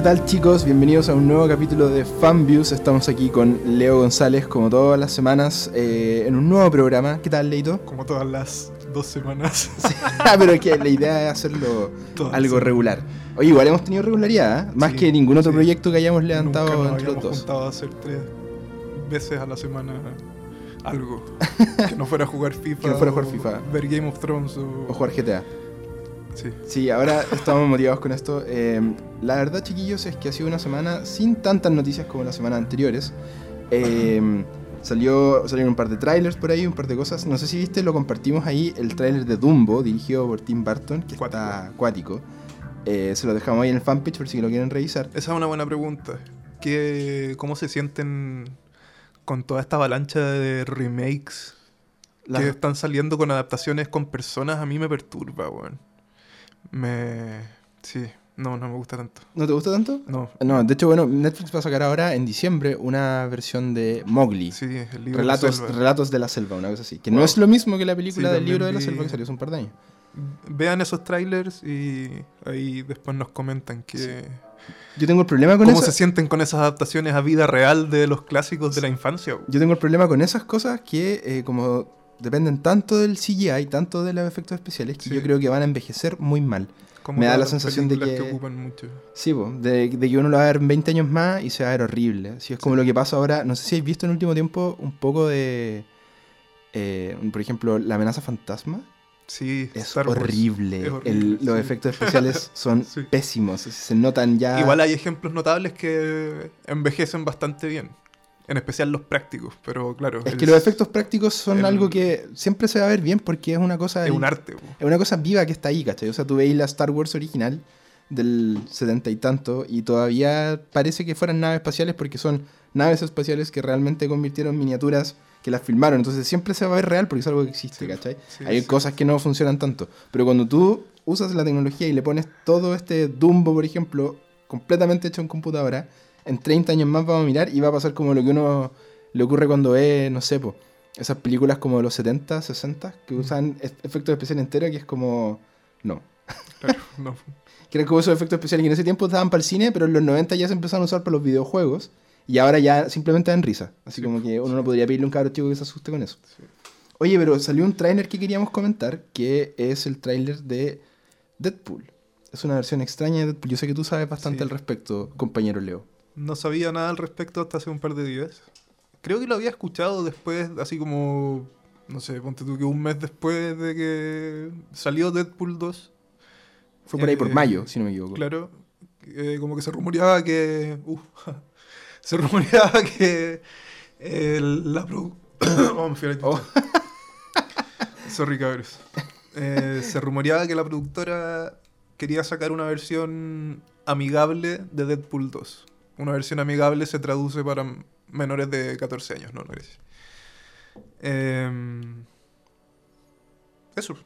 ¿Qué tal chicos? Bienvenidos a un nuevo capítulo de Fanviews. Estamos aquí con Leo González, como todas las semanas, eh, en un nuevo programa. ¿Qué tal, Leito? Como todas las dos semanas. Sí, ah, pero que la idea es hacerlo Todas, algo sí. regular. Oye, igual hemos tenido regularidad, ¿eh? más Sí, que ningún otro proyecto que hayamos levantado Nunca nos entre los dos. juntado a hacer tres veces a la semana algo. que no fuera a jugar FIFA. Que no fuera a jugar FIFA. Ver Game of Thrones o. O jugar GTA. Sí. Sí, ahora estamos motivados con esto. Eh, la verdad, chiquillos, es que ha sido una semana sin tantas noticias como las semanas anteriores. Eh, salió, salieron un par de trailers por ahí, un par de cosas. No sé si viste, lo compartimos ahí, el trailer de Dumbo, dirigido por Tim Burton, que está acuático. Eh, se lo dejamos ahí en el fanpage por si lo quieren revisar. Esa es una buena pregunta. ¿Qué, ¿Cómo se sienten con toda esta avalancha de remakes La- que están saliendo con adaptaciones con personas? A mí me perturba, weón. Me. Sí, no, no me gusta tanto. ¿No te gusta tanto? No. No, de hecho, bueno, Netflix va a sacar ahora en diciembre una versión de Mowgli. Sí, el libro de Relatos, Selva. relatos de la selva, una cosa así. Que Wow. no es lo mismo que la película Sí, del libro de la selva que salió hace un par de años. Vean esos trailers y ahí después nos comentan que Yo tengo el problema con cómo eso. se sienten con esas adaptaciones a vida real de los clásicos de la infancia. Yo tengo el problema con esas cosas que, eh, como dependen tanto del CGI, tanto de los efectos especiales, que Sí. yo creo que van a envejecer muy mal. Como Me da la sensación de películas que- ocupan mucho. Sí, po, de, de que uno lo va a ver en 20 años más y se va a ver horrible. Así es como lo que pasa ahora. No sé si habéis visto en el último tiempo un poco de. eh, por ejemplo, La amenaza fantasma. Sí, Es horrible. Es horrible, El- los sí. efectos especiales son Sí. pésimos. Se notan ya. Igual hay ejemplos notables que envejecen bastante bien. En especial los prácticos, pero claro. Es el- que los efectos prácticos son el- algo que siempre se va a ver bien porque es una cosa. Es un arte. güey. Es una cosa viva que está ahí, ¿cachai? O sea, tú veis la Star Wars original del setenta y tanto y todavía parece que fueran naves espaciales porque son naves espaciales que realmente convirtieron miniaturas que las filmaron. Entonces siempre se va a ver real porque es algo que existe, Sí, ¿cachai? sí, Hay sí. cosas que no funcionan tanto. Pero cuando tú usas la tecnología y le pones todo este Dumbo, por ejemplo, completamente hecho en computadora, en 30 años más vamos a mirar y va a pasar como lo que uno le ocurre cuando ve, no sé, po, esas películas como de los 70, 60, que usan e- efectos especiales enteros, que es como... No. Claro, no. Que eran como esos efectos especiales que en ese tiempo estaban para el cine, pero en los 90 ya se empezaron a usar para los videojuegos. Y ahora ya simplemente dan risa. Así Sí. como que uno no podría pedirle a un cabro chico que se asuste con eso. Sí. Oye, pero salió un tráiler que queríamos comentar, que es el tráiler de Deadpool. Es una versión extraña de Deadpool. Yo sé que tú sabes bastante al respecto, compañero Leo. No sabía nada al respecto hasta hace un par de días. Creo que lo había escuchado después, así como, no sé, ponte tú que un mes después de que salió Deadpool 2. Fue por ahí por Eh, mayo, si no me equivoco. Claro, eh, como que se rumoreaba que... uh, se rumoreaba que la produ- Oh, me fui a la Oh. Sorry, cabros. Eh, se rumoreaba que la productora quería sacar una versión amigable de Deadpool 2. Una versión amigable se traduce para menores de 14 años, no, no gracias. Em, eso.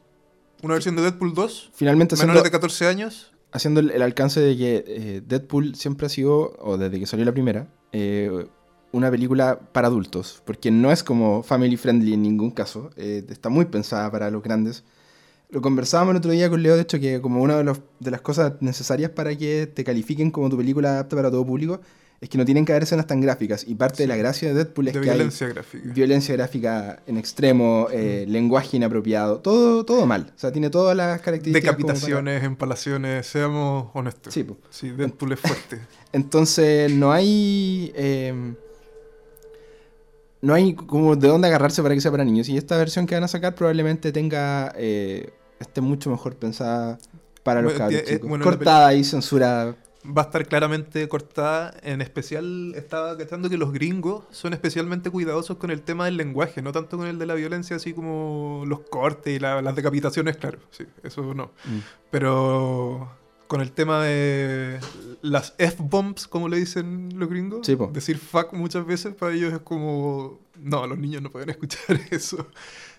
Una versión de Deadpool 2, Finalmente menores de 14 años. haciendo el, el alcance de que eh, Deadpool siempre ha sido, o desde que salió la primera, eh, una película para adultos. Porque no es como family friendly en ningún caso. eh, está muy pensada para los grandes. Lo conversábamos el otro día con Leo, de hecho, que como una de, los- de las cosas necesarias para que te califiquen como tu película apta para todo público, es que no tienen que haber escenas tan gráficas. Y parte de la gracia de Deadpool es de que hay violencia gráfica. violencia gráfica en extremo, eh, lenguaje inapropiado, todo, todo mal. O sea, tiene todas las características. como para- Decapitaciones, empalaciones, seamos honestos. Sí, po. Sí, Deadpool es fuerte. Entonces, no hay. eh, no hay como de dónde agarrarse para que sea para niños. Y esta versión que van a sacar probablemente tenga. eh, esté mucho mejor pensada para los Bueno, cabros eh, chicos. bueno, la Cortada y censurada. Va a estar claramente cortada. En especial, estaba cachando que los gringos son especialmente cuidadosos con el tema del lenguaje, no tanto con el de la violencia, así como los cortes y la- las decapitaciones, claro. Sí, eso no. Mm. Pero con el tema de las F-bombs, como le dicen los gringos, Sí, decir fuck muchas veces para ellos es como, no, los niños no pueden escuchar eso.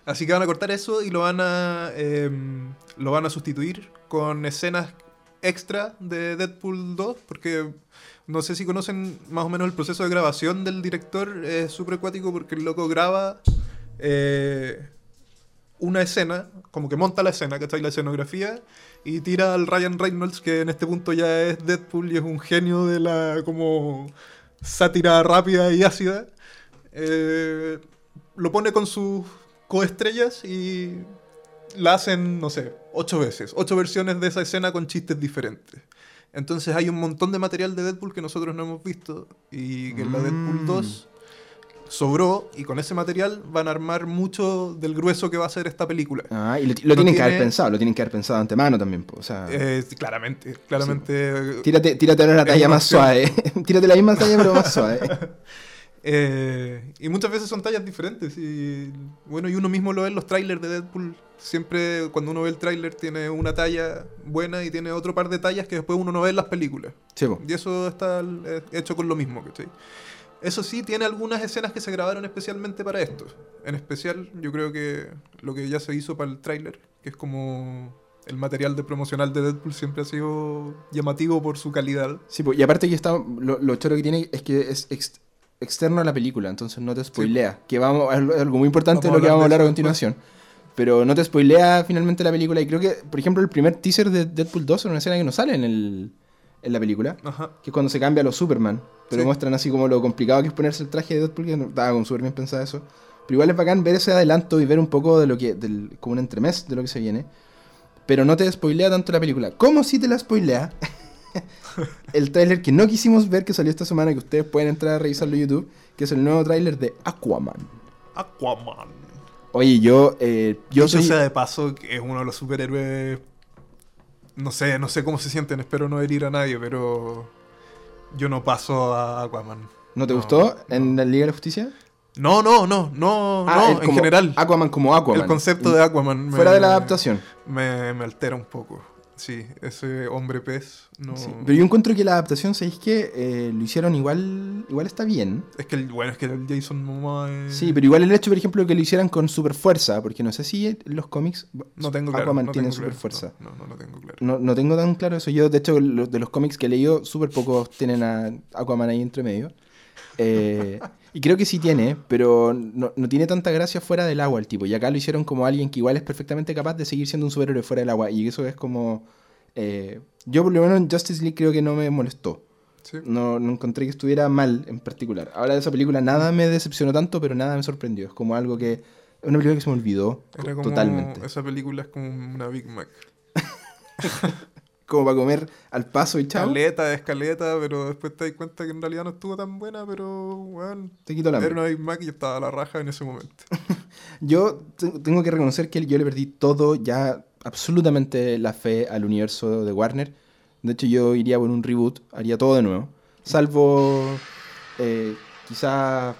Así que van a cortar eso y lo van a, em, lo van a sustituir con escenas extra de Deadpool 2, porque no sé si conocen más o menos el proceso de grabación del director, es súper acuático porque el loco graba eh, una escena como que monta la escena, ¿cachai? La escenografía y tira al Ryan Reynolds, que en este punto ya es Deadpool y es un genio de la como sátira rápida y ácida. Eh, lo pone con sus coestrellas y la hacen, no sé, ocho veces, ocho versiones de esa escena con chistes diferentes. Entonces hay un montón de material de Deadpool que nosotros no hemos visto y que en la Deadpool Mm. 2 sobró y con ese material van a armar mucho del grueso que va a ser esta película. Ah, y lo, lo No tienen que haber tiene- pensado, lo tienen que haber pensado de antemano también. po, O sea, Eh, claramente, claramente. tírate, tírate la es talla una más opción. suave. tírate la misma talla, pero más suave. Eh, y muchas veces son tallas diferentes. Y bueno, y uno mismo lo ve en los trailers de Deadpool. Siempre cuando uno ve el tráiler tiene una talla buena y tiene otro par de tallas que después uno no ve en las películas. Sí, po. Y eso está eh, hecho con lo mismo, ¿cachai? Eso sí, tiene algunas escenas que se grabaron especialmente para esto. En especial, yo creo que lo que ya se hizo para el tráiler, que es como el material de promocional de Deadpool, siempre ha sido llamativo por su calidad. Sí, y aparte que está, lo, lo choro que tiene es que es ex- externo a la película, entonces no te spoilea. Que vamos, es algo muy importante de lo que vamos a hablar a continuación. Pero no te spoilea finalmente la película. Y creo que, por ejemplo, el primer teaser de Deadpool 2 es una escena que no sale en, el, en la película. Ajá. Que es cuando se cambia a los Superman. Pero Sí. muestran así como lo complicado que es ponerse el traje de Deadpool, que no- estaba como súper bien pensado eso. Pero igual es bacán ver ese adelanto y ver un poco de lo que, del, como un entremés de lo que se viene. Pero no te spoilea tanto la película. ¿Cómo si te la spoilea? el tráiler que no quisimos ver que salió esta semana, que ustedes pueden entrar a revisarlo en YouTube, que es el nuevo tráiler de Aquaman. Aquaman. Oye, yo, eh, yo Dicho soy... sea de paso, que es uno de los superhéroes. No sé, no sé cómo se sienten, espero no herir a nadie, pero. Yo no paso a Aquaman. ¿No te no, gustó en la Liga de la Justicia? No, no, no, no, Ah, no, en general. Aquaman como Aquaman. El concepto de Aquaman. Fuera de la adaptación. Me, me altera un poco. Sí, ese hombre pez. No... Sí, Pero yo encuentro que la adaptación, ¿sabéis que eh, lo hicieron igual, igual está bien? Es que, el, bueno, es que el Jason Momoa es- Sí, pero igual el hecho, por ejemplo, que lo hicieran con super fuerza, porque no sé si los cómics No tengo claro. Aquaman no tiene super claro. fuerza. No, no, no, lo tengo claro. No, no tengo tan claro eso. Yo, de hecho, de los cómics que he leído, súper pocos tienen a Aquaman ahí entre medio. Eh, y creo que sí tiene, pero no, no tiene tanta gracia fuera del agua el tipo. Y acá lo hicieron como alguien que igual es perfectamente capaz de seguir siendo un superhéroe fuera del agua. Y eso es como... eh, yo por lo menos en Justice League creo que no me molestó. Sí. No, no encontré que estuviera mal en particular. Ahora de esa película nada me decepcionó tanto, pero nada me sorprendió. Es como algo que... Es una película que se me olvidó Era como, totalmente. Esa película es como una Big Mac. Como para comer al paso y chao. Escaleta, escaleta, pero después te das cuenta que en realidad no estuvo tan buena, pero bueno, Te quito la era una Big Mac y yo estaba a la raja en ese momento. Yo te- tengo que reconocer que yo le perdí todo, ya absolutamente la fe al universo de Warner. De hecho, yo iría por un reboot, haría todo de nuevo. Salvo, eh, quizá...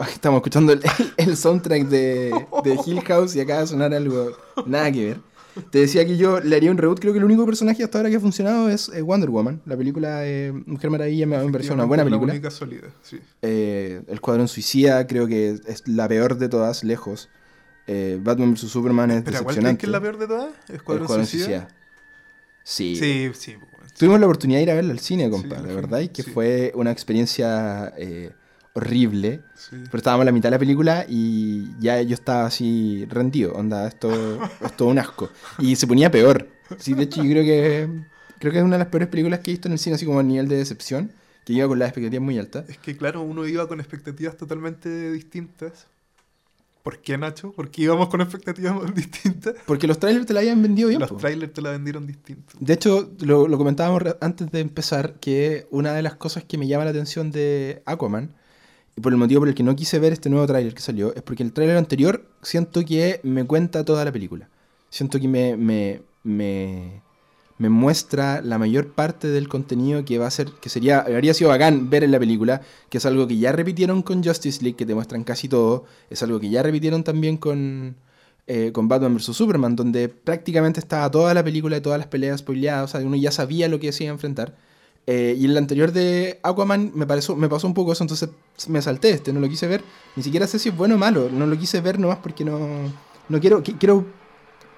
Estamos escuchando el, el soundtrack de, de Hill House y acaba de sonar algo nada que ver. Te decía que yo le haría un reboot. Creo que el único personaje hasta ahora que ha funcionado es eh, Wonder Woman. La película de Mujer Maravilla me me pareció una buena película. única sólida, sí. Eh, el Escuadrón Suicida creo que es la peor de todas, lejos. Eh, Batman vs. Superman es Espera, ¿cuál decepcionante. que es la peor de todas? ¿Escuadrón, Escuadrón Suicida? Sí. Sí, sí. pues, bueno. Tuvimos la oportunidad de ir a verla al cine, compa, la la fuimos, verdad, y que sí. fue una experiencia eh, horrible. Sí. Pero estábamos a la mitad de la película y ya yo estaba así rendido. Onda, esto es todo un asco. Y se ponía peor. Sí, de hecho, yo creo que creo que es una de las peores películas que he visto en el cine, así como a nivel de decepción, que iba con las expectativas muy altas. Es que claro, uno iba con expectativas totalmente distintas. ¿Por qué, Nacho? ¿Por qué íbamos con expectativas distintas? Porque los trailers te la habían vendido bien. Los po. trailers te la vendieron distinto. De hecho, lo, lo comentábamos antes de empezar, que una de las cosas que me llama la atención de Aquaman, y por el motivo por el que no quise ver este nuevo tráiler que salió, es porque el tráiler anterior siento que me cuenta toda la película. Siento que me, me, me, me muestra la mayor parte del contenido que va a ser, que sería, habría sido bacán ver en la película, que es algo que ya repitieron con Justice League, que te muestran casi todo, es algo que ya repitieron también con, eh, con Batman vs. Superman, donde prácticamente estaba toda la película y todas las peleas spoileadas, o sea, uno ya sabía lo que se iba a enfrentar. Eh, y el anterior de Aquaman me, pareció, me pasó un poco eso, entonces me salté este, no lo quise ver. Ni siquiera sé si es bueno o malo, no lo quise ver nomás porque no, no quiero, qui- quiero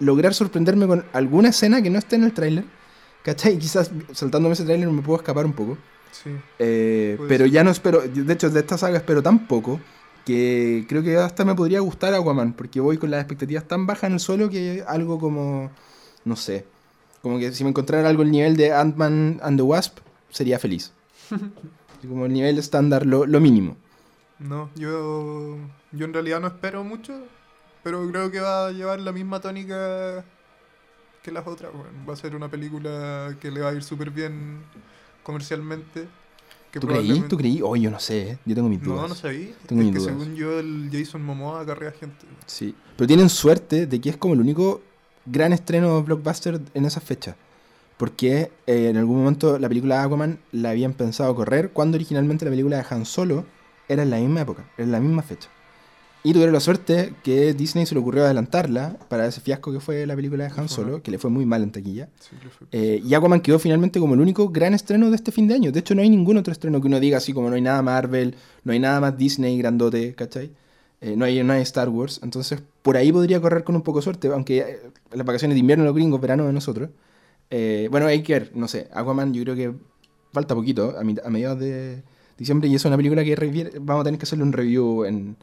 lograr sorprenderme con alguna escena que no esté en el tráiler. ¿Cachai? Quizás saltándome ese tráiler me puedo escapar un poco. Sí. Eh, pero ser. ya no espero, de hecho de esta saga espero tan poco que creo que hasta me podría gustar Aquaman, porque voy con las expectativas tan bajas en el suelo que algo como, no sé, como que si me encontrara algo el nivel de Ant-Man and the Wasp, sería feliz. como el nivel estándar, lo, lo mínimo. No, yo, yo en realidad no espero mucho, pero creo que va a llevar la misma tónica que las otras. Bueno, va a ser una película que le va a ir súper bien comercialmente. Que ¿Tú creí? ¿Tú creí? Oh, yo no sé, ¿eh? yo tengo mis dudas. No, no sabía. Tengo es mis que dudas. según yo, el Jason Momoa acarrea gente. Sí, pero tienen suerte de que es como el único gran estreno blockbuster en esa fecha. Porque eh, en algún momento la película de Aquaman la habían pensado correr cuando originalmente la película de Han Solo era en la misma época, era en la misma fecha. Y tuvieron la suerte que Disney se le ocurrió adelantarla para ese fiasco que fue la película de Han. Solo, que le fue muy mal en taquilla. Sí, Eh, y Aquaman quedó finalmente como el único gran estreno de este fin de año. De hecho, no hay ningún otro estreno que uno diga así como no hay nada Marvel, no hay nada más Disney grandote, ¿cachai? Eh, no, hay, no hay Star Wars. Entonces, por ahí podría correr con un poco de suerte, aunque eh, las vacaciones de invierno de los gringos, verano de nosotros. Eh, bueno, hay que ver, no sé, Aquaman yo creo que falta poquito, a, a mediados de diciembre, y es una película que vamos a tener que hacerle un review en,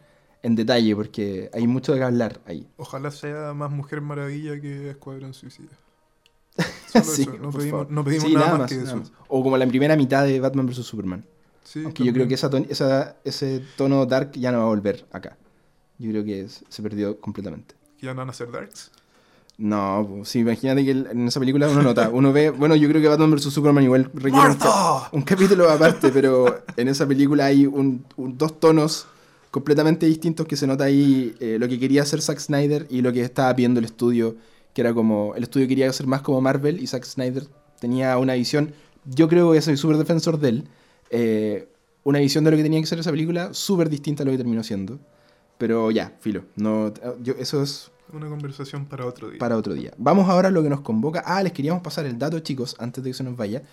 en detalle, porque hay mucho de qué hablar ahí. Ojalá sea más Mujer Maravilla que Escuadrón Suicida. Solo Sí, eso, No pedimos, favor. no pedimos Sí, nada, más que nada eso. más. O como la primera mitad de Batman vs. Superman. Sí, Aunque yo creo que esa ton- esa- ese tono dark ya no va a volver acá. Yo creo que es- se perdió completamente. ¿Que ya no van a ser darks. No, pues, sí, imagínate que en esa película uno nota, uno ve, bueno, yo creo que Batman vs. Superman igual requiere un, ca- un capítulo aparte, pero en esa película hay un- un- dos tonos completamente distintos que se nota ahí eh, lo que quería hacer Zack Snyder y lo que estaba pidiendo el estudio, que era como, el estudio quería hacer más como Marvel y Zack Snyder tenía una visión, yo creo que soy súper defensor de él, eh, una visión de lo que tenía que ser esa película súper distinta a lo que terminó siendo. Pero ya, filo, no, yo, eso es Una conversación para otro día. para otro día. Vamos ahora a lo que nos convoca. Ah, les queríamos pasar el dato, chicos, antes de que se nos vaya.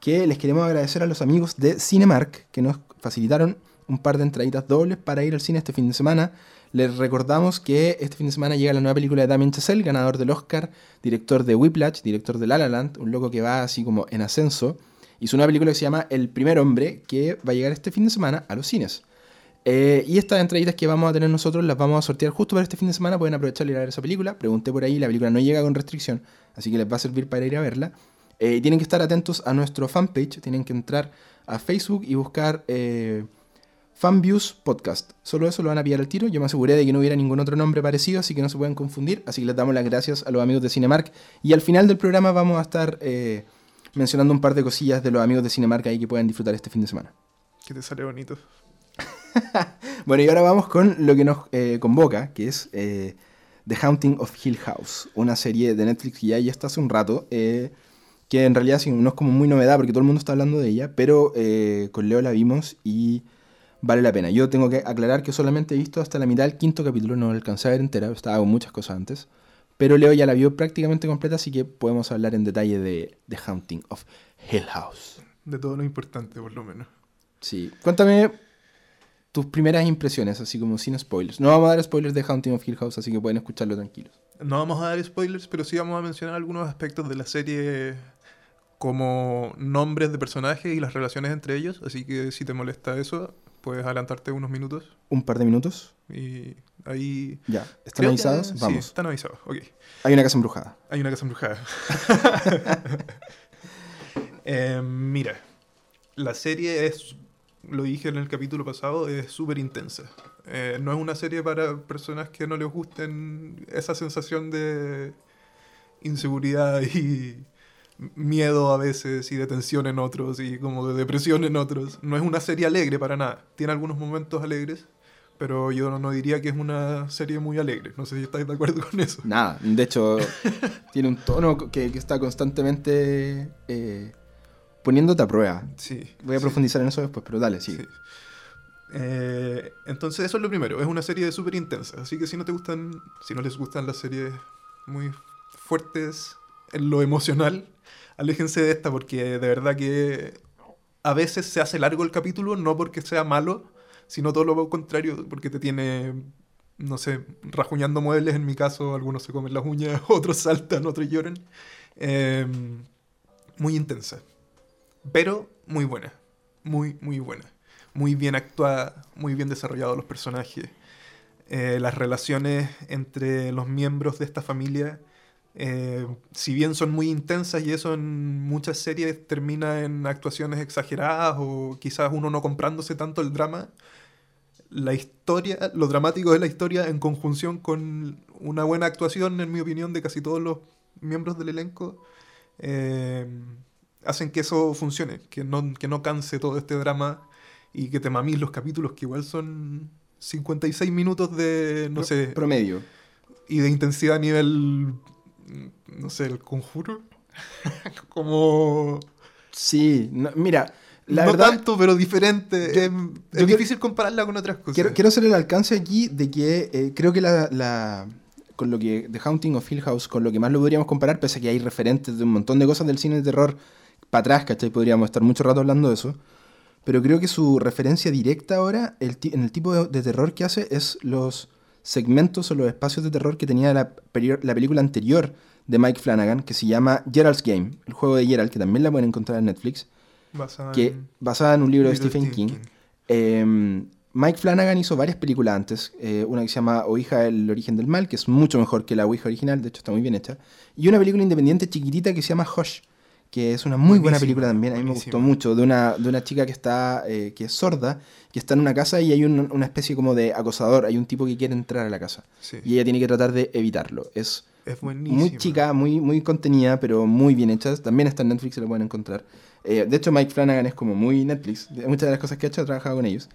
Que les queremos agradecer a los amigos de Cinemark que nos facilitaron un par de entraditas dobles para ir al cine este fin de semana. Les recordamos que este fin de semana llega la nueva película de Damien Chazelle, ganador del Oscar, director de Whiplash, director de La La Land, un loco que va así como en ascenso. Hizo una película que se llama El primer hombre, que va a llegar este fin de semana a los cines. Eh, y estas entraditas que vamos a tener nosotros las vamos a sortear justo para este fin de semana. Pueden aprovechar y ir a ver esa película. Pregunté por ahí, la película no llega con restricción, así que les va a servir para ir a verla. Eh, tienen que estar atentos a nuestro fanpage. Tienen que entrar a Facebook y buscar eh, Fanviews Podcast. Solo eso lo van a pillar al tiro. Yo me aseguré de que no hubiera ningún otro nombre parecido, así que no se pueden confundir. Así que les damos las gracias a los amigos de Cinemark. Y al final del programa vamos a estar mencionando un par de cosillas de los amigos de Cinemark ahí que pueden disfrutar este fin de semana. Que te sale bonito. Bueno, y ahora vamos con lo que nos eh, convoca, que es eh, The Haunting of Hill House, una serie de Netflix que ya, ya está hace un rato, eh, que en realidad no es como muy novedad porque todo el mundo está hablando de ella, pero con Leo la vimos y vale la pena. Yo tengo que aclarar que solamente he visto hasta la mitad del quinto capítulo, no la alcancé a ver entera, estaba con muchas cosas antes, pero Leo ya la vio prácticamente completa, así que podemos hablar en detalle de The Haunting of Hill House. De todo lo importante, por lo menos. Sí, cuéntame tus primeras impresiones, así como sin spoilers. No vamos a dar spoilers de Haunting of Hill House, así que pueden escucharlo tranquilos. No vamos a dar spoilers, pero sí vamos a mencionar algunos aspectos de la serie como nombres de personajes y las relaciones entre ellos. Así que si te molesta eso, puedes adelantarte unos minutos. Un par de minutos, Y ahí... ya. ¿Están Creo avisados? que- Vamos. Sí, están avisados. Ok. Hay una casa embrujada. Hay una casa embrujada. Eh, mira, la serie es, lo dije en el capítulo pasado, es súper intensa. Eh, no es una serie para personas que no les gusten esa sensación de inseguridad y miedo a veces y de tensión en otros y como de depresión en otros. No es una serie alegre para nada. Tiene algunos momentos alegres, pero yo no, diría que es una serie muy alegre. No sé si estáis de acuerdo con eso. Nada, de hecho, tiene un tono que, que está constantemente eh, poniéndote a prueba. Sí. Voy a sí. profundizar en eso después, pero dale, sí. Sí. Eh, entonces eso es lo primero, es una serie súper intensa, así que si no te gustan, si no les gustan las series muy fuertes en lo emocional, aléjense de esta porque de verdad que a veces se hace largo el capítulo, no porque sea malo, sino todo lo contrario, porque te tiene, no sé, rajuñando muebles en mi caso, algunos se comen las uñas, otros saltan, otros lloran. Eh, muy intensa, pero muy buena, muy, muy buena. muy bien actuada, muy bien desarrollados los personajes. Eh, las relaciones entre los miembros de esta familia, eh, si bien son muy intensas y eso en muchas series termina en actuaciones exageradas o quizás uno no comprándose tanto el drama, la historia, lo dramático de la historia en conjunción con una buena actuación, en mi opinión, de casi todos los miembros del elenco, eh, hacen que eso funcione, que no, que no canse todo este drama y que te mamís los capítulos, que igual son 56 minutos de, no sé... Promedio. Y de intensidad a nivel, no sé, el conjuro. Como... Sí, mira, la no verdad, tanto, pero diferente. es, difícil compararla con otras cosas. Quiero, quiero hacer el alcance aquí de que eh, creo que la, con lo que The Haunting of Hill House, con lo que más lo podríamos comparar, pese a que hay referentes de un montón de cosas del cine de terror para atrás, ¿cachai? Podríamos estar mucho rato hablando de eso. Pero creo que su referencia directa ahora en el tipo de, terror que hace es los segmentos o los espacios de terror que tenía la, la película anterior de Mike Flanagan, que se llama Gerald's Game, el juego de Gerald, que también la pueden encontrar en Netflix Basada, que, en... basada en un libro, de Stephen, King. Em, Mike Flanagan hizo varias películas antes, eh, una que se llama Oija, el origen del mal, que es mucho mejor que la Ouija original, de hecho está muy bien hecha, y una película independiente chiquitita que se llama Hush, que es una muy buena película también, a mí me gustó mucho, de una, de una chica que está eh, que es sorda, que está en una casa y hay una especie como de acosador, hay un tipo que quiere entrar a la casa, y ella tiene que tratar de evitarlo. Es, es muy chica, muy, muy contenida, pero muy bien hecha, también está en Netflix, se lo pueden encontrar. Eh, de hecho, Mike Flanagan es como muy Netflix. Muchas de las cosas que ha hecho ha trabajado con ellos.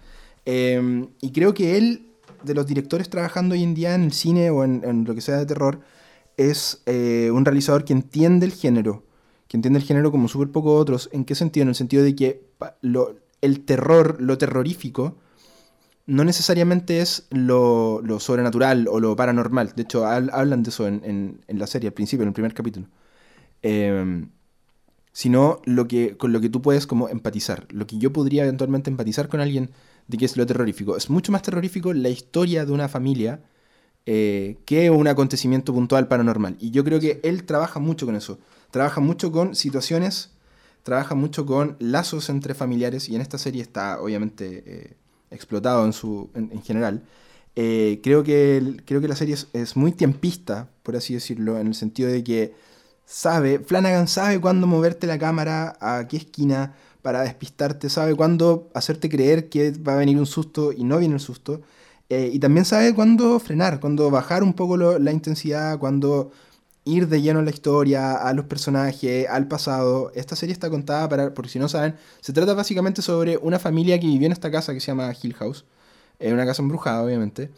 Em, y creo que él, de los directores trabajando hoy en día en el cine o en, lo que sea de terror, es eh, un realizador que entiende el género. Entiende el género como súper poco otros. ¿En qué sentido? En el sentido de que el terror, lo terrorífico, no necesariamente es lo, sobrenatural o lo paranormal. De hecho, hablan de eso en, en, la serie al principio, en el primer capítulo. Eh, sino lo que, con lo que tú puedes como empatizar. Lo que yo podría eventualmente empatizar con alguien de que es lo terrorífico. Es mucho más terrorífico la historia de una familia eh, que un acontecimiento puntual paranormal. Y yo creo que él trabaja mucho con eso. Trabaja mucho con situaciones, trabaja mucho con lazos entre familiares, y en esta serie está obviamente eh, explotado en, su, en, general. Eh, creo, que, creo que la serie es, es muy tiempista, por así decirlo, en el sentido de que sabe, Flanagan sabe cuándo moverte la cámara a qué esquina para despistarte, sabe cuándo hacerte creer que va a venir un susto y no viene el susto. Eh, y también sabe cuándo frenar, cuándo bajar un poco la intensidad, cuándo ir de lleno a la historia, a los personajes, al pasado. Esta serie está contada para, por si no saben, se trata básicamente sobre una familia que vivió en esta casa que se llama Hill House, eh, una casa embrujada obviamente,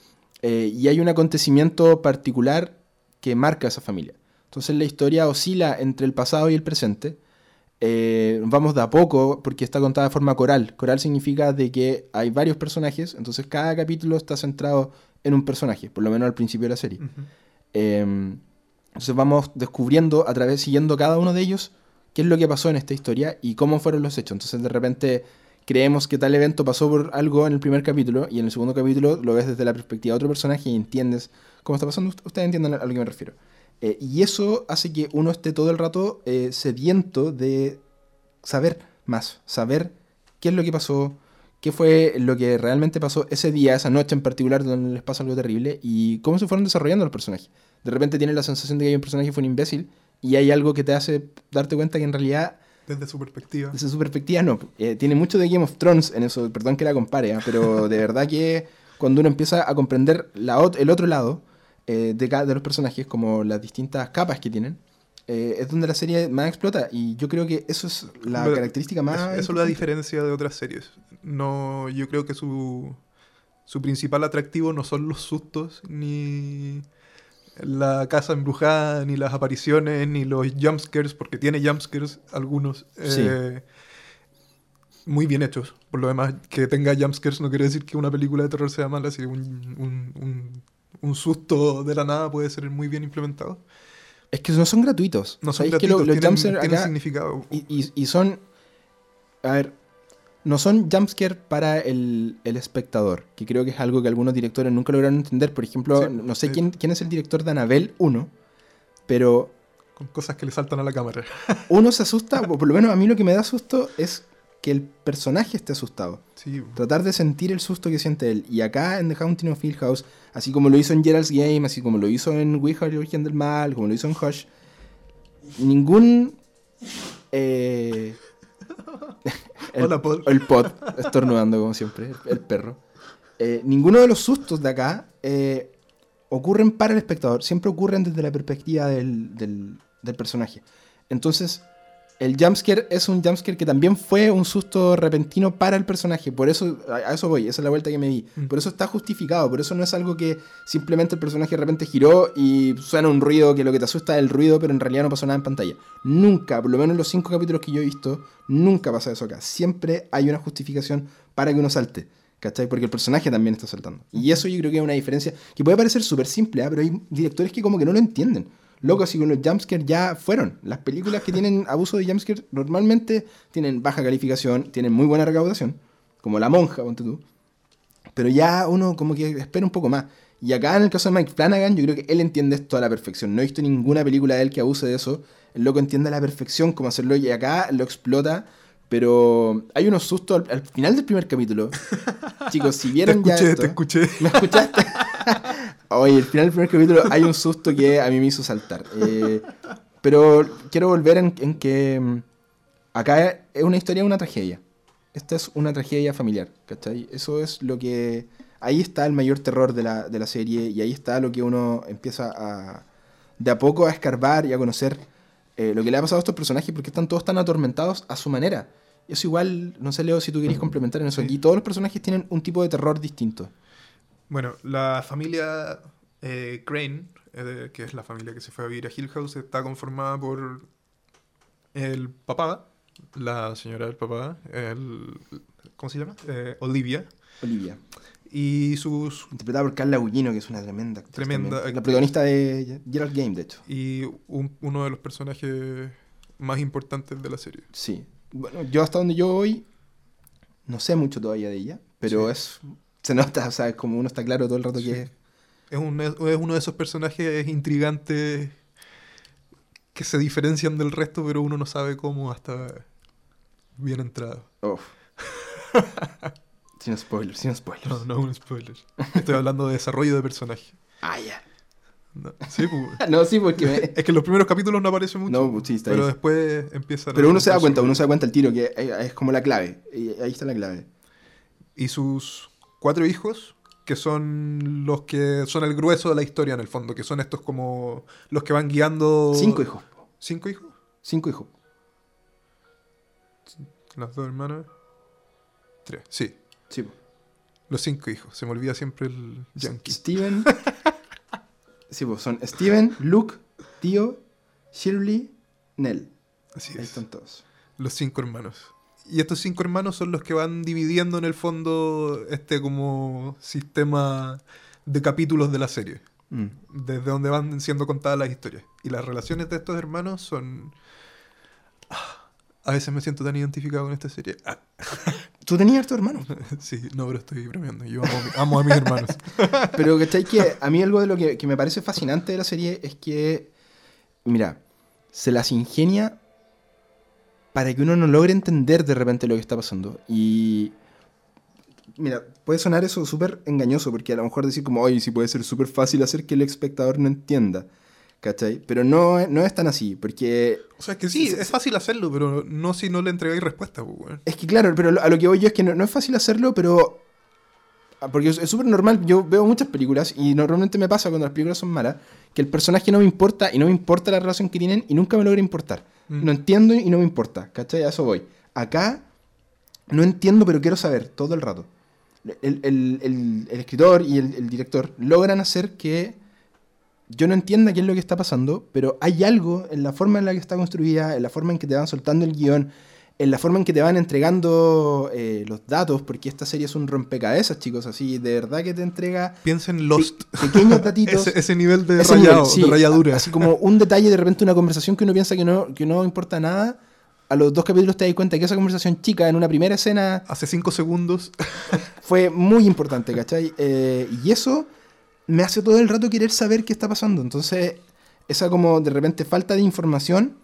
eh, y hay un acontecimiento particular que marca a esa familia. Entonces la historia oscila entre el pasado y el presente. Eh, vamos de a poco porque está contada de forma coral. Coral significa de que hay varios personajes, entonces cada capítulo está centrado en un personaje, por lo menos al principio de la serie. Em, entonces vamos descubriendo a través, siguiendo cada uno de ellos, qué es lo que pasó en esta historia y cómo fueron los hechos. Entonces de repente creemos que tal evento pasó por algo en el primer capítulo y en el segundo capítulo lo ves desde la perspectiva de otro personaje y entiendes cómo está pasando. Ustedes entienden a lo que me refiero. Eh, y eso hace que uno esté todo el rato eh, sediento de saber más, saber qué es lo que pasó, qué fue lo que realmente pasó ese día, esa noche en particular, donde les pasa algo terrible, y cómo se fueron desarrollando los personajes. De repente tienes la sensación de que hay un personaje que fue un imbécil, y hay algo que te hace darte cuenta que en realidad... Desde su perspectiva. Desde su perspectiva no. Eh, tiene mucho de Game of Thrones en eso, perdón que la compare, ¿ah? pero de verdad que cuando uno empieza a comprender la, el otro lado, eh, de, de, los personajes, como las distintas capas que tienen, eh, es donde la serie más explota. Y yo creo que eso es la característica más. Eso es la diferencia de otras series. No, yo creo que su, su principal atractivo no son los sustos, ni la casa embrujada, ni las apariciones, ni los jumpscares, porque tiene jumpscares algunos. Eh, muy bien hechos. Por lo demás, que tenga jumpscares no quiere decir que una película de terror sea mala, si un un susto de la nada puede ser muy bien implementado. Es que no son gratuitos. No son gratuitos, que tienen, significado. Y, son... A ver, no son jumpscare para el, espectador, que creo que es algo que algunos directores nunca lograron entender. Por ejemplo, no sé quién, quién es el director de Anabel 1, pero... Con cosas que le saltan a la cámara. uno se asusta, o por lo menos a mí lo que me da susto es que el personaje esté asustado. Sí. Tratar de sentir el susto que siente él. Y acá en The Haunting of Hill House, así como lo hizo en Gerald's Game, así como lo hizo en We Are the Origen del Mal, como lo hizo en Hush, ningún... eh, el, Hola, Paul. el pod, estornudando como siempre, el, el perro. Eh, ninguno de los sustos de acá eh, ocurren para el espectador, siempre ocurren desde la perspectiva del, del- del personaje. Entonces, el jumpscare es un jumpscare que también fue un susto repentino para el personaje. Por eso, a eso voy, esa es la vuelta que me di. Mm. Por eso está justificado, por eso no es algo que simplemente el personaje de repente giró y suena un ruido que lo que te asusta es el ruido, pero en realidad no pasó nada en pantalla. Nunca, por lo menos en los cinco capítulos que yo he visto, nunca pasa eso acá. Siempre hay una justificación para que uno salte. ¿Cachai? Porque el personaje también está saltando. Y eso yo creo que es una diferencia que puede parecer súper simple, ¿ah? pero hay directores que como que no lo entienden. Loco, así con los jumpscares ya fueron. Las películas que tienen abuso de jumpscare normalmente tienen baja calificación, tienen muy buena recaudación, como La Monja, ponte tú. Pero ya uno como que espera un poco más. Y acá en el caso de Mike Flanagan, yo creo que él entiende esto a la perfección. No he visto ninguna película de él que abuse de eso. El loco entiende a la perfección cómo hacerlo y acá lo explota. Pero hay unos sustos al, al final del primer capítulo. Chicos, si Te vieron ya escuché, esto, te escuché. ¿Me escuchaste? Oye, al final del primer capítulo hay un susto que a mí me hizo saltar. Eh, pero quiero volver en, en que mm, acá es una historia de una tragedia. Esta es una tragedia familiar, ¿cachai? Eso es lo que... Ahí está el mayor terror de la, de la serie y ahí está lo que uno empieza a... De a poco a escarbar y a conocer eh, lo que le ha pasado a estos personajes porque están todos tan atormentados a su manera. Y eso igual, no sé Leo si tú querías complementar en eso. Aquí todos los personajes tienen un tipo de terror distinto. Bueno, la familia eh, Crane, eh, que es la familia que se fue a vivir a Hill House, está conformada por el papá, la señora del papá, el, ¿cómo se llama? Eh, Olivia, Olivia. y sus Interpretada por Carla Gugino, que es una tremenda actriz Tremenda también. La protagonista de Gerald Game, de hecho. y un- uno de los personajes más importantes de la serie. Sí. Bueno, yo hasta donde yo voy, no sé mucho todavía de ella, pero Sí. es. Se nota, o sea, es como uno está claro todo el rato Sí. que es. Es, un- es uno de esos personajes intrigantes que se diferencian del resto, pero uno no sabe cómo hasta bien entrado. Uf. sin spoilers, sin spoilers. No, no es un spoiler. Estoy hablando de desarrollo de personaje. Ah, ya. No, sí, pues, No, sí, porque. me- Es que en los primeros capítulos no aparece mucho. No, pues sí, está pero ahí. después empieza Pero uno se da cuenta, uno se da cuenta el tiro, que es es como la clave. Y ahí está la clave. Y sus cuatro hijos, que son los que son el grueso de la historia en el fondo, que son estos como los que van guiando. Cinco hijos. ¿Cinco hijos? Cinco hijos. Las dos hermanas. Tres, sí. Sí. Los cinco hijos. Se me olvida siempre el yankee. Steven. sí, pues son Steven, Luke, Tío, Shirley, Nell. Así Ahí es. están todos. Los cinco hermanos. Y estos cinco hermanos son los que van dividiendo en el fondo este como sistema de capítulos de la serie. Mm. Desde donde van siendo contadas las historias. Y las relaciones de estos hermanos son... Ah, A veces me siento tan identificado con esta serie. Ah, Tú tenías harto hermano. sí, no, pero estoy bromeando. Yo amo, a amo a mis hermanos. Pero ¿cachai? Que a mí algo de lo que, que me parece fascinante de la serie es que, mira, se las ingenia para que uno no logre entender de repente lo que está pasando. Y, mira, puede sonar eso súper engañoso, porque a lo mejor decir como, oye, sí puede ser súper fácil hacer que el espectador no entienda. ¿Cachai? Pero no, es- no es tan así, porque O sea, que sí, es fácil hacerlo, pero no si no le entregáis respuesta. pues, weón. Es que claro, pero a lo que voy yo es que no, no es fácil hacerlo, pero... ah, Porque es es súper normal, yo veo muchas películas y normalmente me pasa cuando las películas son malas, que el personaje no me importa y no me importa la relación que tienen y nunca me logra importar. Mm. No entiendo y no me importa, ¿cachai? A eso voy. Acá no entiendo, pero quiero saber todo el rato. El, el- el- el escritor y el, el director logran hacer que yo no entienda qué es lo que está pasando, pero hay algo en la forma en la que está construida, en la forma en que te van soltando el guion, en la forma en que te van entregando eh, los datos, porque esta serie es un rompecabezas, chicos, así, de verdad que te entrega Piensa en Lost. pe- pequeños datitos. Ese, ese nivel de, ese rayado, nivel, sí, de rayadura. Así como un detalle, de repente una conversación que uno piensa que no, que no importa nada, a los dos capítulos te das cuenta que esa conversación chica en una primera escena Hace cinco segundos. fue muy importante, ¿cachai? Eh, y eso me hace todo el rato querer saber qué está pasando. Entonces, esa como de repente falta de información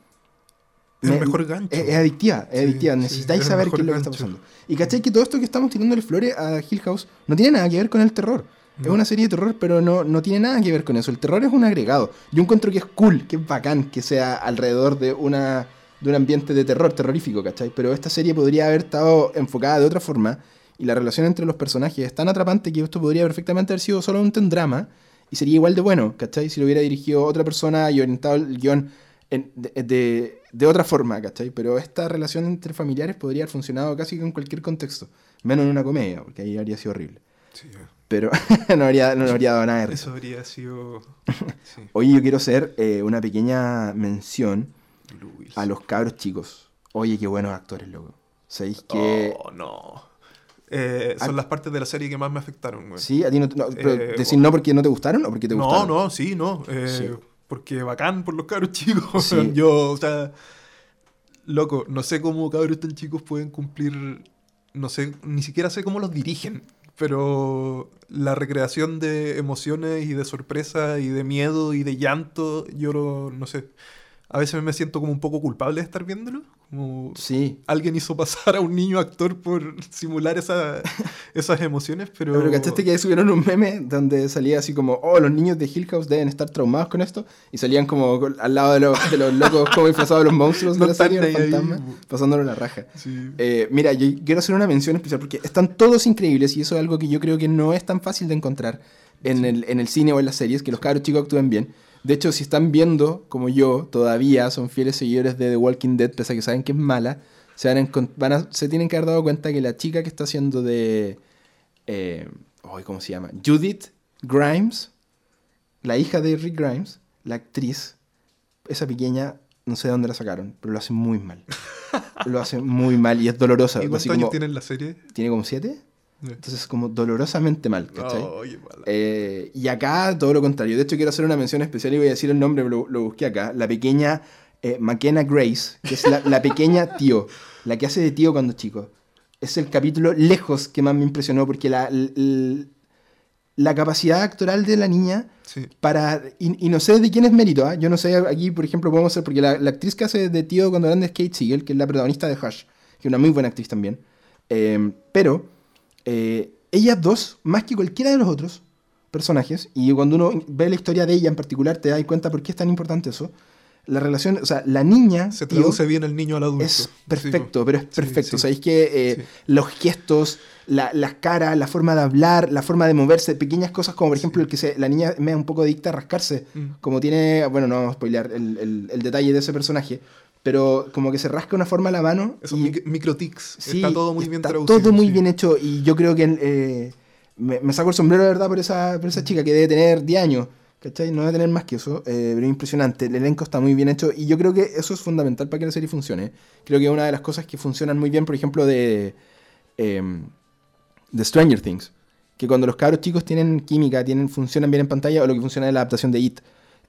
Es me- el mejor gancho. Es, es adictiva, es Sí, adictiva. Necesitáis saber qué es lo que está pasando. Y cachai que todo esto que estamos tirándole flores a Hill House no tiene nada que ver con el terror. Es una serie de terror, pero no, no tiene nada que ver con eso. El terror es un agregado. Yo encuentro que es cool, que es bacán que sea alrededor de una de un ambiente de terror, terrorífico, ¿cachai? Pero esta serie podría haber estado enfocada de otra forma y la relación entre los personajes es tan atrapante que esto podría perfectamente haber sido solo un drama y sería igual de bueno, ¿cachai? Si lo hubiera dirigido otra persona y orientado el guion en- de, de- de otra forma, ¿cachai? Pero esta relación entre familiares podría haber funcionado casi en cualquier contexto, menos en una comedia, porque ahí habría sido horrible. Sí, Pero no, habría, no habría dado nada de eso habría sido. Sí. Oye, yo quiero hacer eh, una pequeña mención a los cabros chicos. Oye, qué buenos actores, loco. ¿Sabéis que...? Oh, no. Eh, son las partes de la serie que más me afectaron, güey. Sí, a ti no, no, pero Eh, decir no porque no te gustaron o porque te no, gustaron. no, sí, no. eh, Sí. Porque bacán por los cabros chicos. Sí. Yo, o sea, loco, no sé cómo cabros tan chicos pueden cumplir, no sé, ni siquiera sé cómo los dirigen, pero la recreación de emociones y de sorpresa y de miedo y de llanto, yo lo- no sé, a veces me siento como un poco culpable de estar viéndolo, como Sí. alguien hizo pasar a un niño actor por simular esa- esas emociones, pero... Pero cachaste que subieron un meme donde salía así como, oh, los niños de Hill House deben estar traumados con esto. Y salían como al lado de los, de los locos como disfrazados de los monstruos No de la serie, los ahí, fantasmas, pasándolo la raja. Sí. Eh, mira, yo quiero hacer una mención especial porque están todos increíbles y eso es algo que yo creo que no es tan fácil de encontrar en, el, en el cine o en las series, que los cabros chicos actúen bien. De hecho, si están viendo, como yo, todavía son fieles seguidores de The Walking Dead, pese a que saben que es mala, se, van a encon- van a- se tienen que haber dado cuenta que la chica que está haciendo de... Eh, ¿Cómo se llama? Judith Grimes, la hija de Rick Grimes, la actriz, esa pequeña, no sé de dónde la sacaron, pero lo hace muy mal. lo hace muy mal y es dolorosa. ¿Y así cuántos como- años tiene en la serie? tiene como siete, entonces como dolorosamente mal, ¿cachai? Oye, mala. Eh, y acá todo lo contrario. De hecho, quiero hacer una mención especial y voy a decir el nombre, lo, lo busqué acá. La pequeña eh, McKenna Grace, que es la, la pequeña tío, la que hace de tío cuando chico. Es el capítulo lejos que más me impresionó porque la, l- la capacidad actoral de la niña Sí. para... Y, y no sé de quién es mérito, ¿ah? Yo no sé, aquí por ejemplo podemos hacer, porque la, la actriz que hace de tío cuando grande es Kate Siegel, que es la protagonista de Hush, que es una muy buena actriz también. Eh, pero eh, ellas dos, más que cualquiera de los otros personajes, y cuando uno ve la historia de ella en particular, te das cuenta por qué es tan importante eso. La relación, o sea, la niña... Se tío, traduce bien el niño al adulto. es Sí, perfecto, pero es Sí, perfecto. sí. Sabéis que eh, Sí. los gestos, la- las caras, la forma de hablar, la forma de moverse, pequeñas cosas como por ejemplo el que se, la niña me da un poco adicta a rascarse. Mm. Como tiene, bueno, no vamos a spoilear el, el- el detalle de ese personaje, pero como que se rasca una forma a la mano. Esos y- mic- microtics. sí, está todo muy bien está traducido. todo muy sí. bien hecho y yo creo que eh, me, me saco el sombrero de verdad por esa, por esa chica que debe tener 10 años. ¿Cachai? No debe tener más que eso, eh, pero es impresionante. El elenco está muy bien hecho y yo creo que eso es fundamental para que la serie funcione. Creo que una de las cosas que funcionan muy bien, por ejemplo, de, em, de Stranger Things, que cuando los cabros chicos tienen química, tienen, funcionan bien en pantalla, o lo que funciona en la adaptación de It,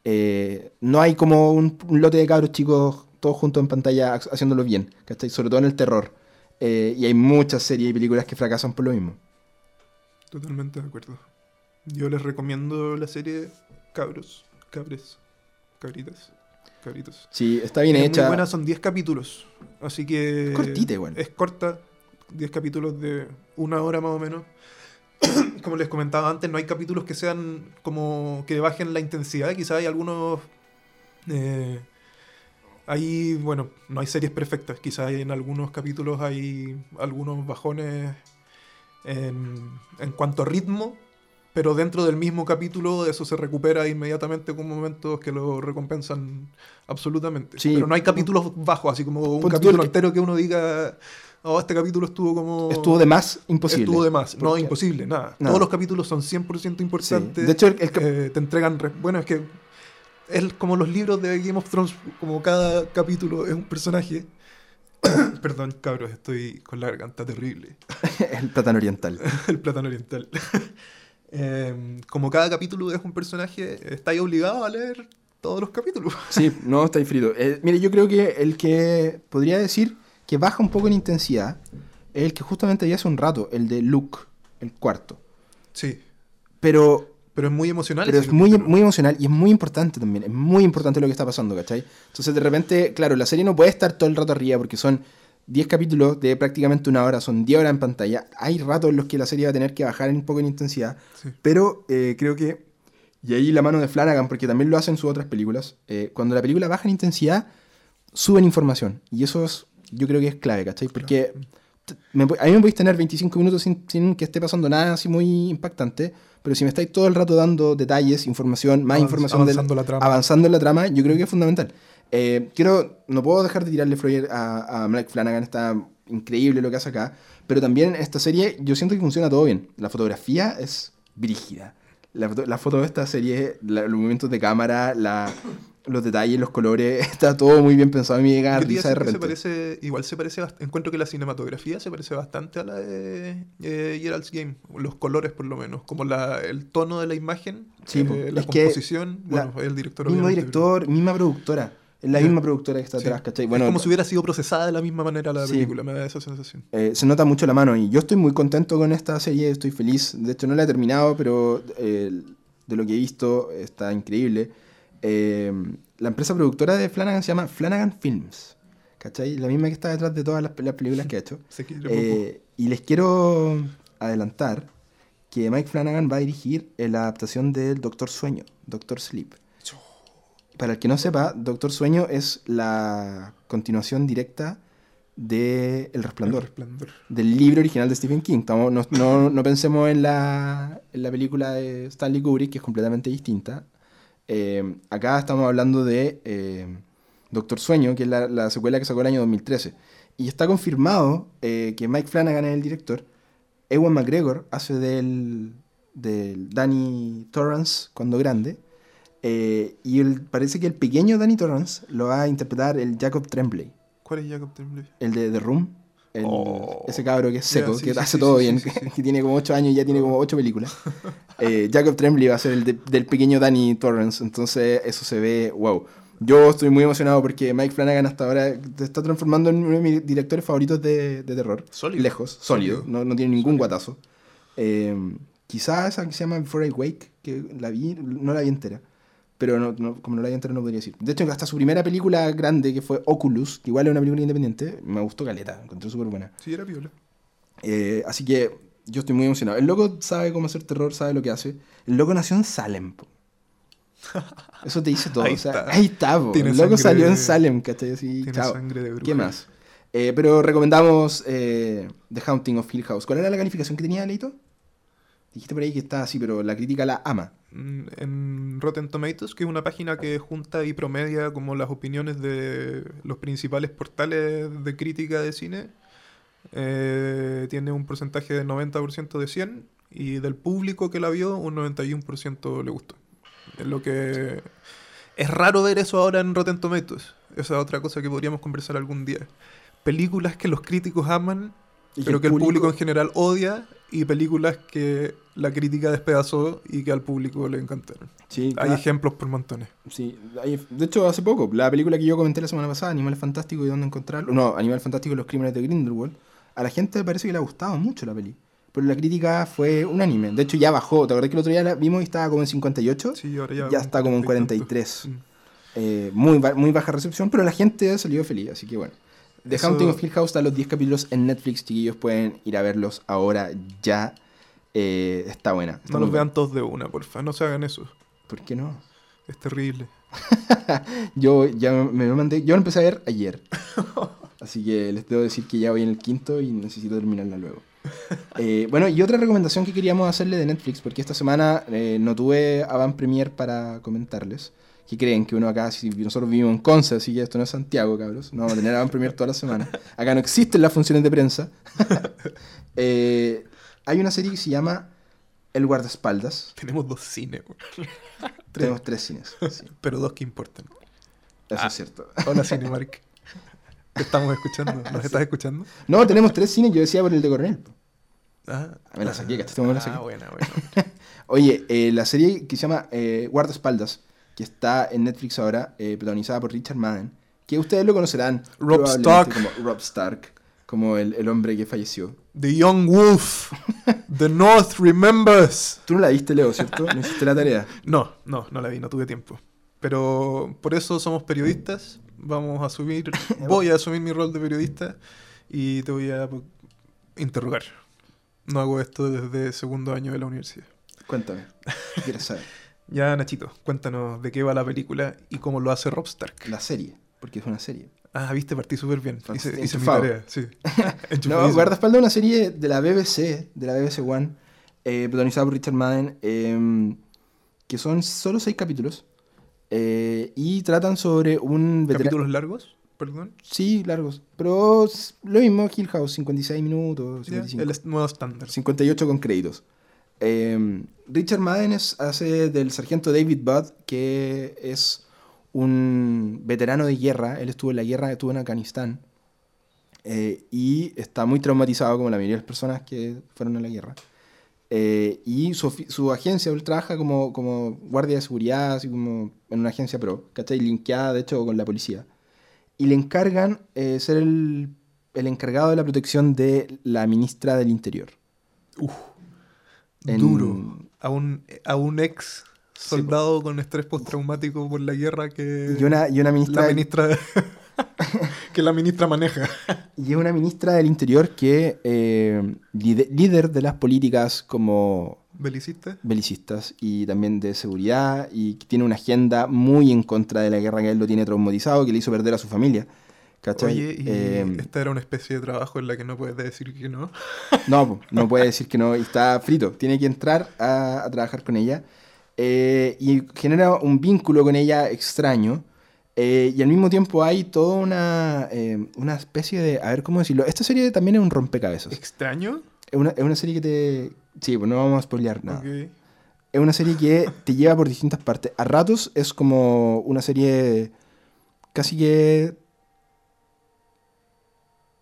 eh, no hay como un, un lote de cabros chicos todos juntos en pantalla ha- haciéndolo bien, ¿cachai? Sobre todo en el terror. Eh, y hay muchas series y películas que fracasan por lo mismo. Totalmente de acuerdo. Yo les recomiendo la serie Cabros, Cabres, Cabritas, Cabritos. Sí, está bien es hecha. muy buena, son 10 capítulos. Así que. Es cortita igual. Es corta. 10 capítulos de una hora más o menos. como les comentaba antes, no hay capítulos que sean como que bajen la intensidad. Quizás hay algunos. eh, hay, bueno, no hay series perfectas. Quizás en algunos capítulos hay algunos bajones en, en cuanto a ritmo. Pero dentro del mismo capítulo eso se recupera inmediatamente con momentos que lo recompensan absolutamente. Sí. Pero no hay capítulos bajos, así como un Ponte capítulo entero que uno diga, oh, este capítulo estuvo como... Estuvo de más imposible. Estuvo de más. No, imposible, nada. Nada. Todos los capítulos son 100% Sí. importantes. De hecho, el, el cap- Eh, te entregan... re- Bueno, es que es como los libros de Game of Thrones, como cada capítulo es un personaje. Perdón, cabros, estoy con la garganta terrible. el plátano oriental. El plátano oriental. Eh, como cada capítulo es un personaje, estáis obligado a leer todos los capítulos. Sí, no, está ahí frito. Eh, mire, yo creo que el que podría decir que baja un poco en intensidad es el que justamente había hace un rato, el de Luke, el cuarto. Sí. Pero Pero es muy emocional. Pero es muy, capítulo. muy emocional y es muy importante también. Es muy importante lo que está pasando, ¿cachai? Entonces, de repente, claro, la serie no puede estar todo el rato arriba porque son 10 capítulos de prácticamente una hora, son 10 horas en pantalla. Hay ratos en los que la serie va a tener que bajar un poco en intensidad, Sí. pero eh, creo que. Y ahí la mano de Flanagan, porque también lo hacen sus otras películas. eh, cuando la película baja en intensidad, suben información. Y eso es, yo creo que es clave, ¿cachai? Porque t- me a mí me podéis tener 25 minutos sin, sin que esté pasando nada así muy impactante, pero si me estáis todo el rato dando detalles, información, más Avanz- información del- avanzando la trama. avanzando en la trama, yo creo que es fundamental. Eh, quiero, no puedo dejar de tirarle flyer a, a Mike Flanagan, está increíble lo que hace acá, pero también esta serie yo siento que funciona todo bien. La fotografía es brígida. La foto, la foto de esta serie, la- los movimientos de cámara, la, los detalles, los colores, está todo muy bien pensado y me llega a risa de se repente. parece, igual se parece, encuentro que la cinematografía se parece bastante a la de eh, Gerald's Game, los colores por lo menos, como la, el tono de la imagen, Sí, eh, la Es composición, la- bueno, el director Mismo director, misma productora. Es la misma productora que está Sí. atrás, ¿cachai? es Bueno, como si hubiera sido procesada de la misma manera la Sí. película, me da esa sensación. Eh, se nota mucho la mano y yo estoy muy contento con esta serie, estoy feliz. De hecho, no la he terminado, pero eh, de lo que he visto está increíble. Eh, la empresa productora de Flanagan se llama Flanagan Films, ¿cachai? La misma que está detrás de todas las, las películas que ha hecho. Eh, y les quiero adelantar que Mike Flanagan va a dirigir eh, la adaptación del Doctor Sueño, Doctor Sleep. Para el que no sepa, Doctor Sueño es la continuación directa de El El Resplandor, resplandor. del libro original de Stephen King. Estamos- no, no- no pensemos en la, en la película de Stanley Kubrick, que es completamente distinta. Eh, acá estamos hablando de eh, Doctor Sueño, que es la, la secuela que sacó el año 2013. Y está confirmado eh, que Mike Flanagan es el director. Ewan McGregor hace del, del Danny Torrance cuando grande. Eh, y el- parece que el pequeño Danny Torrance lo va a interpretar el Jacob Tremblay, ¿Cuál es Jacob Tremblay? el de The Room. El- Oh. Ese cabro que es seco, sí, que sí, hace sí, todo bien, que tiene como 8 años y ya tiene como 8 películas. Eh, Jacob Tremblay va a ser el de- del pequeño Danny Torrance, entonces eso se ve, wow. Yo estoy muy emocionado porque Mike Flanagan hasta ahora se está transformando en uno de mis directores favoritos de, de terror. Sólido. Lejos, sólido, Sólido. No, no tiene ningún guatazo. Eh, quizás esa que se llama Before I Wake, que la vi, no la vi entera. Pero no, no- como no la vi entera no podría decir. De hecho, hasta su primera película grande, que fue Oculus, que igual es una película independiente, me gustó caleta, encontré súper buena. Sí, era piola. Eh, así que yo estoy muy emocionado. El loco sabe cómo hacer terror, sabe lo que hace. El loco nació en Salem. po. Eso te dice todo. Ahí o sea, está. ahí está. po. El loco salió en Salem, ¿cachai? Así, Tiene chao. sangre de bruja. ¿Qué más? Eh, pero recomendamos eh, The Haunting of Hill House. ¿Cuál era la calificación que tenía, Leito? Dijiste por ahí que está así, pero la crítica la ama. En Rotten Tomatoes, que es una página que junta y promedia como las opiniones de los principales portales de crítica de cine, eh, tiene un porcentaje de 90% de 100 y del público que la vio un 91% le gustó. Es lo que es raro ver eso ahora en Rotten Tomatoes. Esa es otra cosa que podríamos conversar algún día. Películas que los críticos aman Y pero que el público en general odia y películas que la crítica despedazó y que al público le encantaron. Sí, Hay ejemplos por montones. sí, hay- de hecho, hace poco, la película que yo comenté la semana pasada, Animal Fantástico y dónde encontrarlo. No, Animal Fantástico y los crímenes de Grindelwald. A la gente parece que le ha gustado mucho la peli. Pero la crítica fue unánime. De hecho, ya bajó. ¿Te acordás que el otro día la vimos y estaba como en 58? Sí, ahora ya, Ya está como en 40 y 43. tanto. Mm. Eh, muy, ba- muy baja recepción, pero la gente salió feliz, así que bueno. The Eso- Haunting of Hill House está los 10 capítulos en Netflix, chiquillos pueden ir a verlos ahora ya. Eh, está buena. está No los buena. vean todos de una, porfa. No se hagan eso. ¿Por qué no? Es terrible. Yo ya me mandé, yo lo empecé a ver ayer. Así que les debo decir que ya voy en el quinto y necesito terminarla luego. Eh, bueno, y otra recomendación que queríamos hacerle de Netflix, porque esta semana eh, no tuve Avant Premier para comentarles. ¿Qué creen? Que uno acá, si nosotros vivimos en Conce, así que esto no es Santiago, cabros. No vamos a tener Avant Premier toda la semana. Acá no existen las funciones de prensa. Eh, hay una serie que se llama El Guardaespaldas. Tenemos dos cines, Tenemos tres cines. sí, pero dos que importan. eso Ah. es cierto. Hola, Cinemark. Te estamos escuchando. ¿Nos estás escuchando? No, tenemos tres cines, yo decía por el de Coronel. Ah, Me la saqué, ¿cachaste cómo me la saqué? Ah, buena, buena. Oye, eh, la serie que se llama eh, Guardaespaldas, que está en Netflix ahora, eh, protagonizada por Richard Madden, que ustedes lo conocerán. Rob Stark. Como Rob Stark, como el, el hombre que falleció. The Young Wolf. The North remembers. Tú no la viste, Leo, ¿cierto? No hiciste la tarea. No, no, no la vi, no tuve tiempo. Pero por eso somos periodistas. Vamos a asumir, voy a asumir mi rol de periodista y te voy a interrogar. No hago esto desde segundo año de la universidad. Cuéntame. ¿Quieres saber? Ya, Nachito, cuéntanos de qué va la película y cómo lo hace Rob Stark. La serie, porque es una serie. Ah, viste, partí súper bien. Hice, hice mi Enchufado. tarea, sí. No, guardaespaldas es una serie de la BBC, de la BBC One, eh, protagonizada por Richard Madden, eh, que son solo seis capítulos. eh, y tratan sobre un veterano. ¿Capítulos largos? Perdón. Sí, largos. Pero lo mismo, Hill House, 56 minutos, Ya, 55. el est- nuevo estándar. 58 con créditos. Eh, Richard Madden es- hace del sargento David Budd, que es un veterano de guerra. Él estuvo en la guerra, estuvo en Afganistán. eh, y está muy traumatizado, como la mayoría de las personas que fueron a la guerra. Eh, y su, agencia, él trabaja como, como guardia de seguridad, así como en una agencia pro, ¿cachai? Linkeada, de hecho, con la policía. Y le encargan eh, ser el, el encargado de la protección de la ministra del Interior. En- Duro. A un, a un ex soldado con estrés postraumático por la guerra que Y una, y una ministra, la ministra que la ministra maneja. y es una ministra del Interior que eh, líder de las políticas como ¿Belicista? belicistas y también de seguridad y que tiene una agenda muy en contra de la guerra que él lo tiene traumatizado, que le hizo perder a su familia. ¿Cachai? Oye, y Eh, esta era una especie de trabajo en la que no puedes decir que no. No, no puede decir que no, y está frito. Tiene que entrar a, a trabajar con ella. eh, y genera un vínculo con ella extraño. eh, y al mismo tiempo hay toda una, eh, una especie de. A ver cómo decirlo. Esta serie también es un rompecabezas. ¿Extraño? Es una, es una serie que te. Sí, pues no vamos a spoilear nada. Ok. Es una serie que te lleva por distintas partes. A ratos es como una serie casi que.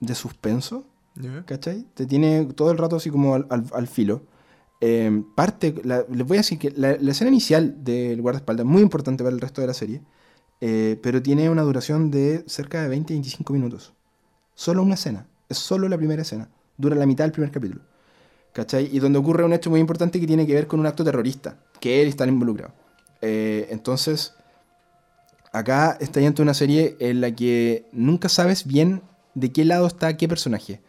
De suspenso. Ya. ¿Cachai? Te tiene todo el rato así como al, al- al filo. Eh, parte, la- les voy a decir que la, la escena inicial del guardaespaldas es muy importante para el resto de la serie, eh, pero tiene una duración de cerca de 20-25 minutos. Solo una escena, es solo la primera escena, dura la mitad del primer capítulo. ¿Cachai? Y donde ocurre un hecho muy importante que tiene que ver con un acto terrorista, que él está involucrado. Eh, entonces, acá está ante una serie en la que nunca sabes bien de qué lado está qué personaje.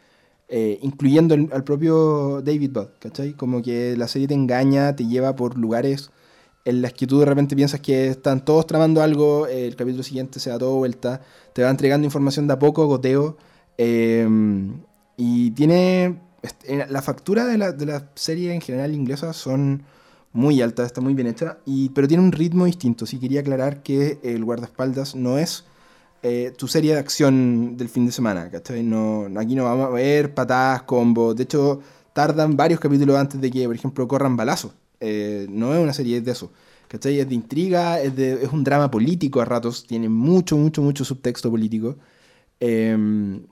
Eh, incluyendo al propio David Budd, ¿cachai? Como que la serie te engaña, te lleva por lugares en las que tú de repente piensas que están todos tramando algo, el capítulo siguiente se da todo vuelta, te va entregando información de a poco, goteo, eh, y tiene... eh, La factura de la, de serie en general inglesa son muy altas, está muy bien hecha, y, pero tiene un ritmo distinto. Sí quería aclarar que el guardaespaldas no es eh, tu serie de acción del fin de semana, ¿cachai? No, aquí no vamos a ver patadas, combos. De hecho, tardan varios capítulos antes de que, por ejemplo, corran balazos. Eh, no es una serie de eso. ¿Cachai? Es de intriga, es, de, es un drama político a ratos, tiene mucho, mucho, mucho subtexto político. Eh,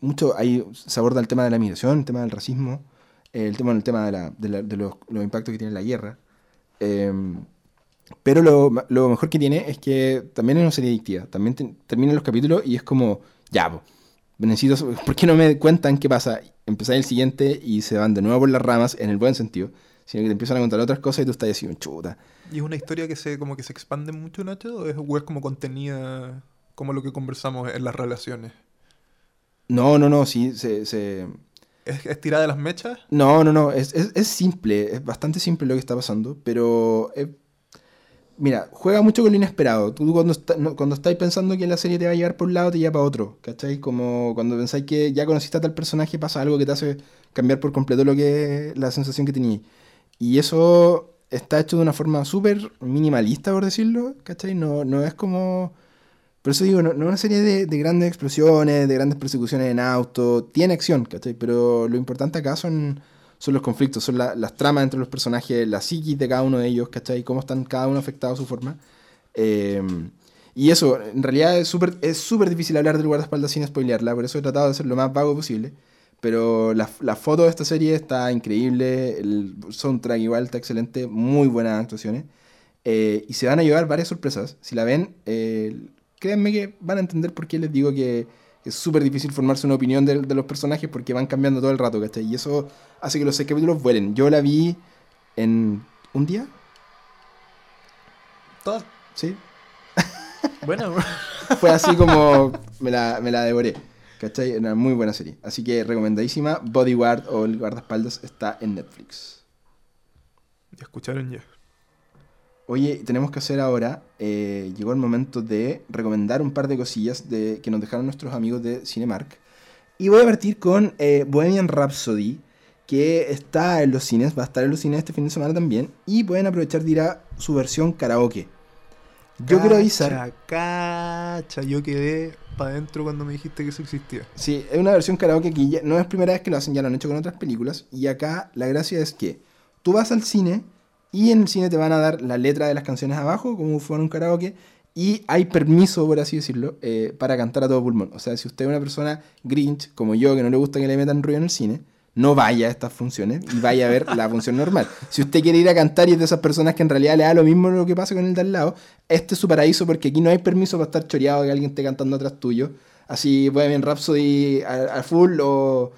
mucho, ahí se aborda el tema de la migración, el tema del racismo, el tema, el tema de, de la- de los, los impactos que tiene la guerra. Pero lo, lo mejor que tiene es que también es una serie adictiva. También te- terminan los capítulos y es como, ya, po, necesito, ¿por qué no me cuentan qué pasa? Empezáis el siguiente y se van de nuevo por las ramas, en el buen sentido. Sino que te empiezan a contar otras cosas y tú estás así, chuta. ¿Y es una historia que se como que se expande mucho, Nacho? ¿O es, o es como contenida como lo que conversamos en las relaciones? No, no, no, sí, se... se- ¿Es, es tirada de las mechas? No, no, no, es, es- es simple, es bastante simple lo que está pasando, pero... eh, mira, juega mucho con lo inesperado. Tú cuando, está- no, cuando estáis pensando que la serie te va a llevar por un lado, te lleva para otro, ¿cachai? Como cuando pensáis que ya conociste a tal personaje, pasa algo que te hace cambiar por completo lo que la sensación que tenías. Y eso está hecho de una forma súper minimalista, por decirlo, ¿cachai? No, no es como... Por eso digo, no, no es una serie de, de grandes explosiones, de grandes persecuciones en auto. Tiene acción, ¿cachai? Pero lo importante acá son, son los conflictos, son la- las tramas entre los personajes, la psiquis de cada uno de ellos, ¿cachai? Cómo están cada uno afectado a su forma. Eh, y eso, en realidad es súper es súper difícil hablar del guardaespaldas sin spoilearla, por eso he tratado de ser lo más vago posible. Pero la, la foto de esta serie está increíble, el soundtrack igual está excelente, muy buenas actuaciones. Eh, y se van a llevar varias sorpresas. Si la ven, eh, créanme que van a entender por qué les digo que, es súper difícil formarse una opinión de, de los personajes porque van cambiando todo el rato, ¿cachai? Y eso hace que los seis capítulos vuelen. Yo la vi en un día, Todas. ¿sí? Bueno, Fue así como me la, me la devoré. ¿Cachai? Una muy buena serie. Así que recomendadísima. Bodyguard o El guardaespaldas está en Netflix. ya escucharon ya. Oye, tenemos que hacer ahora. eh, llegó el momento de recomendar un par de cosillas de, que nos dejaron nuestros amigos de Cinemark. Y voy a partir con eh, Bohemian Rhapsody, que está en los cines, va a estar en los cines este fin de semana también. Y pueden aprovechar de ir a su versión karaoke. Yo quiero avisar. Cacha, cacha, yo quedé para adentro cuando me dijiste que eso existía. Sí, es una versión karaoke que ya- no es primera vez que lo hacen, ya lo han hecho con otras películas. Y acá la gracia es que tú vas al cine y en el cine te van a dar la letra de las canciones abajo, como si fuera un karaoke. Y hay permiso, por así decirlo, eh, para cantar a todo pulmón. O sea, si usted es una persona grinch, como yo, que no le gusta que le metan ruido en el cine, no vaya a estas funciones y vaya a ver la función normal. Si usted quiere ir a cantar y es de esas personas que en realidad le da lo mismo lo que pasa con el de al lado, este es su paraíso porque aquí no hay permiso para estar choreado que alguien esté cantando atrás tuyo. Así Bohemian Rhapsody a, a full o,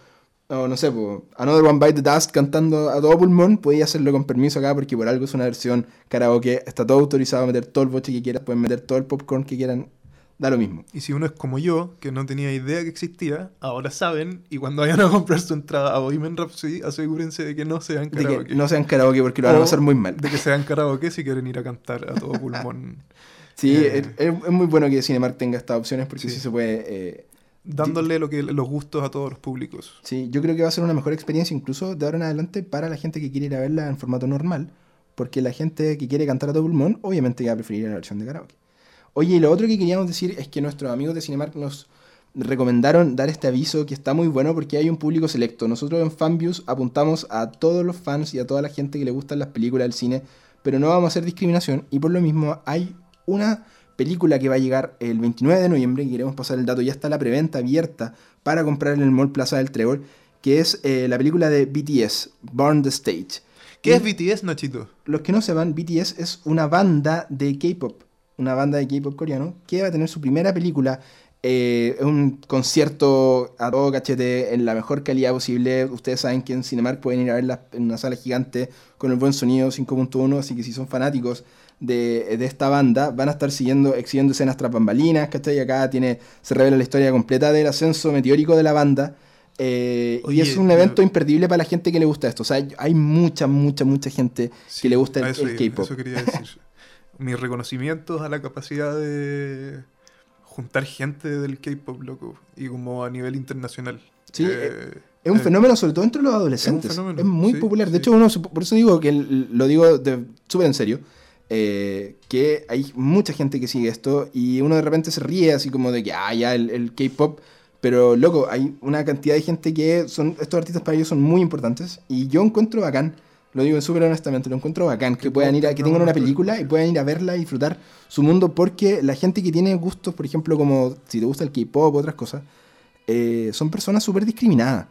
o no sé, po, Another One Bite the Dust cantando a todo pulmón, podéis hacerlo con permiso acá porque por algo es una versión karaoke, está todo autorizado a meter todo el boche que quieras, pueden meter todo el popcorn que quieran, da lo mismo. Y si uno es como yo, que no tenía idea que existía, ahora saben, y cuando vayan a comprar su entrada a Bohemian Rhapsody, asegúrense de que no sean De karaoke. que no sean karaoke porque lo van a pasar muy mal. De que sean karaoke si quieren ir a cantar a todo pulmón. Sí, Eh. es, es- es muy bueno que Cinemark tenga estas opciones porque Sí. sí, se puede... eh, dándole lo que, los gustos a todos los públicos. Sí, yo creo que va a ser una mejor experiencia incluso de ahora en adelante para la gente que quiere ir a verla en formato normal, porque la gente que quiere cantar a todo pulmón obviamente va a preferir la versión de karaoke. Oye, y lo otro que queríamos decir es que nuestros amigos de Cinemark nos recomendaron dar este aviso que está muy bueno porque hay un público selecto. Nosotros en Fanviews apuntamos a todos los fans y a toda la gente que le gustan las películas del cine, pero no vamos a hacer discriminación y por lo mismo hay una película que va a llegar el 29 de noviembre, y queremos pasar el dato, ya está la preventa abierta para comprar en el Mall Plaza del Trébol, que es eh, la película de BTS, Born the Stage. ¿Qué Y es BTS, Nachito? Los que no sepan, BTS es una banda de K-pop, una banda de K-pop coreano, que va a tener su primera película, eh, un concierto a todo cachete en la mejor calidad posible. Ustedes saben que en Cinemark pueden ir a verla en una sala gigante con el buen sonido 5.1, así que si son fanáticos de, de esta banda, van a estar siguiendo, exhibiendo escenas tras bambalinas, ¿cachai? Acá tiene, se revela la historia completa del ascenso meteórico de la banda. eh, y es un evento imperdible para la gente que le gusta esto. O sea, hay mucha, mucha, mucha gente Sí, que le gusta el, el K-pop. Eso quería decir. Mis reconocimientos a la capacidad de juntar gente del K-pop, loco. Y como a nivel internacional. Sí, Eh, Es un eh, fenómeno, sobre todo entre los adolescentes. Es, fenómeno, muy sí, popular. De sí. hecho, uno, por eso digo que lo digo súper en serio. Eh, que hay mucha gente que sigue esto y uno de repente se ríe así como de que, ah, ya el, el K-pop. Pero, loco, hay una cantidad de gente que son, estos artistas para ellos son muy importantes. Y yo encuentro bacán, lo digo súper honestamente, lo encuentro bacán que puedan ir a, que tengan una película y puedan ir a verla y disfrutar su mundo. Porque la gente que tiene gustos, por ejemplo, como si te gusta el K-pop o otras cosas, eh, son personas súper discriminadas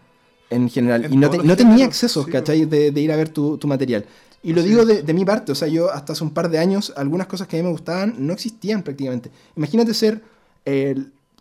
en general. En y no, te- no tenía sí, ¿cachai? De, de ir a ver tu, tu material. Y lo Sí. digo de, de mi parte, o sea, yo hasta hace un par de años, algunas cosas que a mí me gustaban no existían prácticamente. Imagínate ser eh,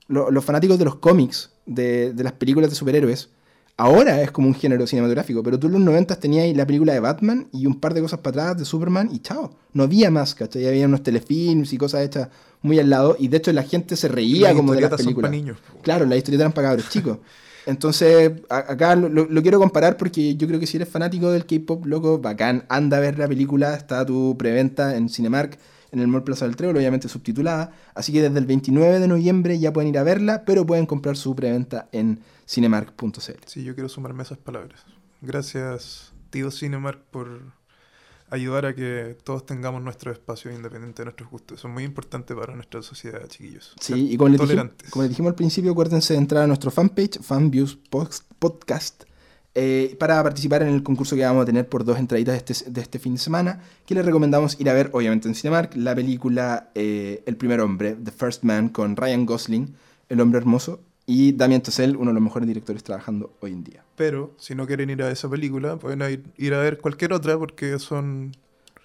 lo- los fanáticos de los cómics, de, de las películas de superhéroes. Ahora es como un género cinematográfico, pero tú en los 90 tenías la película de Batman y un par de cosas para atrás de Superman y chao. No había más, ¿cachai? Había unos telefilms y cosas hechas muy al lado y de hecho la gente se reía como de las historietas son pa' películas. niños. Claro, las historietas eran para cabros chicos. Entonces, acá lo quiero comparar porque yo creo que si eres fanático del K-pop, loco, bacán, anda a ver la película, está tu preventa en Cinemark, en el Mall Plaza del Trébol, obviamente subtitulada. Así que desde el 29 de noviembre ya pueden ir a verla, pero pueden comprar su preventa en cinemark.cl. Sí, yo quiero sumarme a esas palabras. Gracias, tío Cinemark, por ayudar a que todos tengamos nuestro espacio independiente de nuestros gustos. Eso es muy importante para nuestra sociedad, chiquillos. Sí, y como les, dijimos, como les dijimos al principio, acuérdense de entrar a nuestro fanpage, Fanviews Podcast, eh, para participar en el concurso que vamos a tener por dos entraditas de este, de este fin de semana, que les recomendamos ir a ver, obviamente en Cinemark, la película eh, El primer hombre, The First Man, con Ryan Gosling, el hombre hermoso, y Damien Chazelle, uno de los mejores directores trabajando hoy en día. Pero si no quieren ir a esa película, pueden ir, ir a ver cualquier otra porque son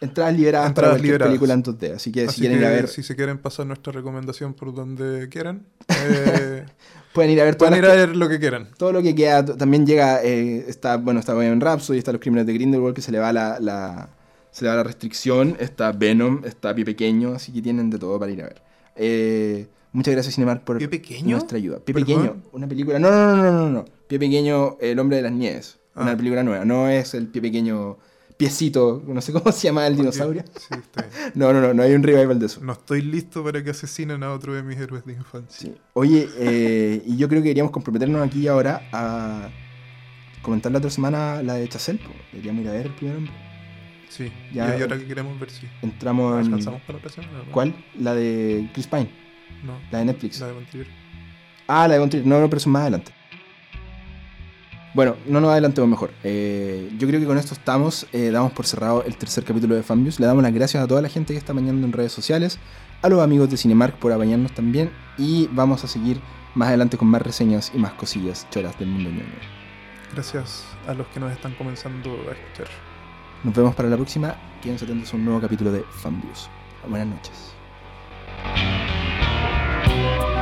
Entradas liberadas Entradas para cualquier liberadas. película en 2D. Así que Así si quieren ir a que ver, si se quieren pasar nuestra recomendación por donde quieran, eh, pueden ir a ver pueden ir a ver lo que quieran. todo lo que queda también llega eh, está bueno está Bohemian Rhapsody está los crímenes de Grindelwald que se le va la, la- se le va la restricción está Venom está Pie Pequeño así que tienen de todo para ir a ver Eh, muchas gracias Cinemark por ¿Pie Pequeño? nuestra ayuda Pie ¿Perdón? Pequeño una película no no no no no no Pie Pequeño el hombre de las nieves una Ah. película nueva no es el Pie Pequeño piecito no sé cómo se llama el dinosaurio Sí, está bien. no no no no hay un revival de eso No estoy listo para que asesinen a otro de mis héroes de infancia. Sí. Oye, eh, y yo creo que deberíamos comprometernos aquí ahora a comentar la otra semana la de Chazelle. po. Deberíamos ir a ver el primer hombre. Sí, Ya, y hay otra que queremos ver si Entramos en... alcanzamos para la otra semana. ¿Cuál? La de Chris Pine, No, la de Netflix. la de Montier. Ah, la de Von Trier. No, no, pero eso es más adelante. Bueno, no nos adelantemos mejor. Eh, yo creo que con esto estamos. eh, damos por cerrado el tercer capítulo de Fanviews. Le damos las gracias a toda la gente que está apañando en redes sociales, a los amigos de Cinemark por apañarnos también. Y vamos a seguir más adelante con más reseñas y más cosillas choras del mundo ñoño. Gracias a los que nos están comenzando a escuchar. Nos vemos para la próxima. Quédense atentos a un nuevo capítulo de Fanviews. Buenas noches. thank you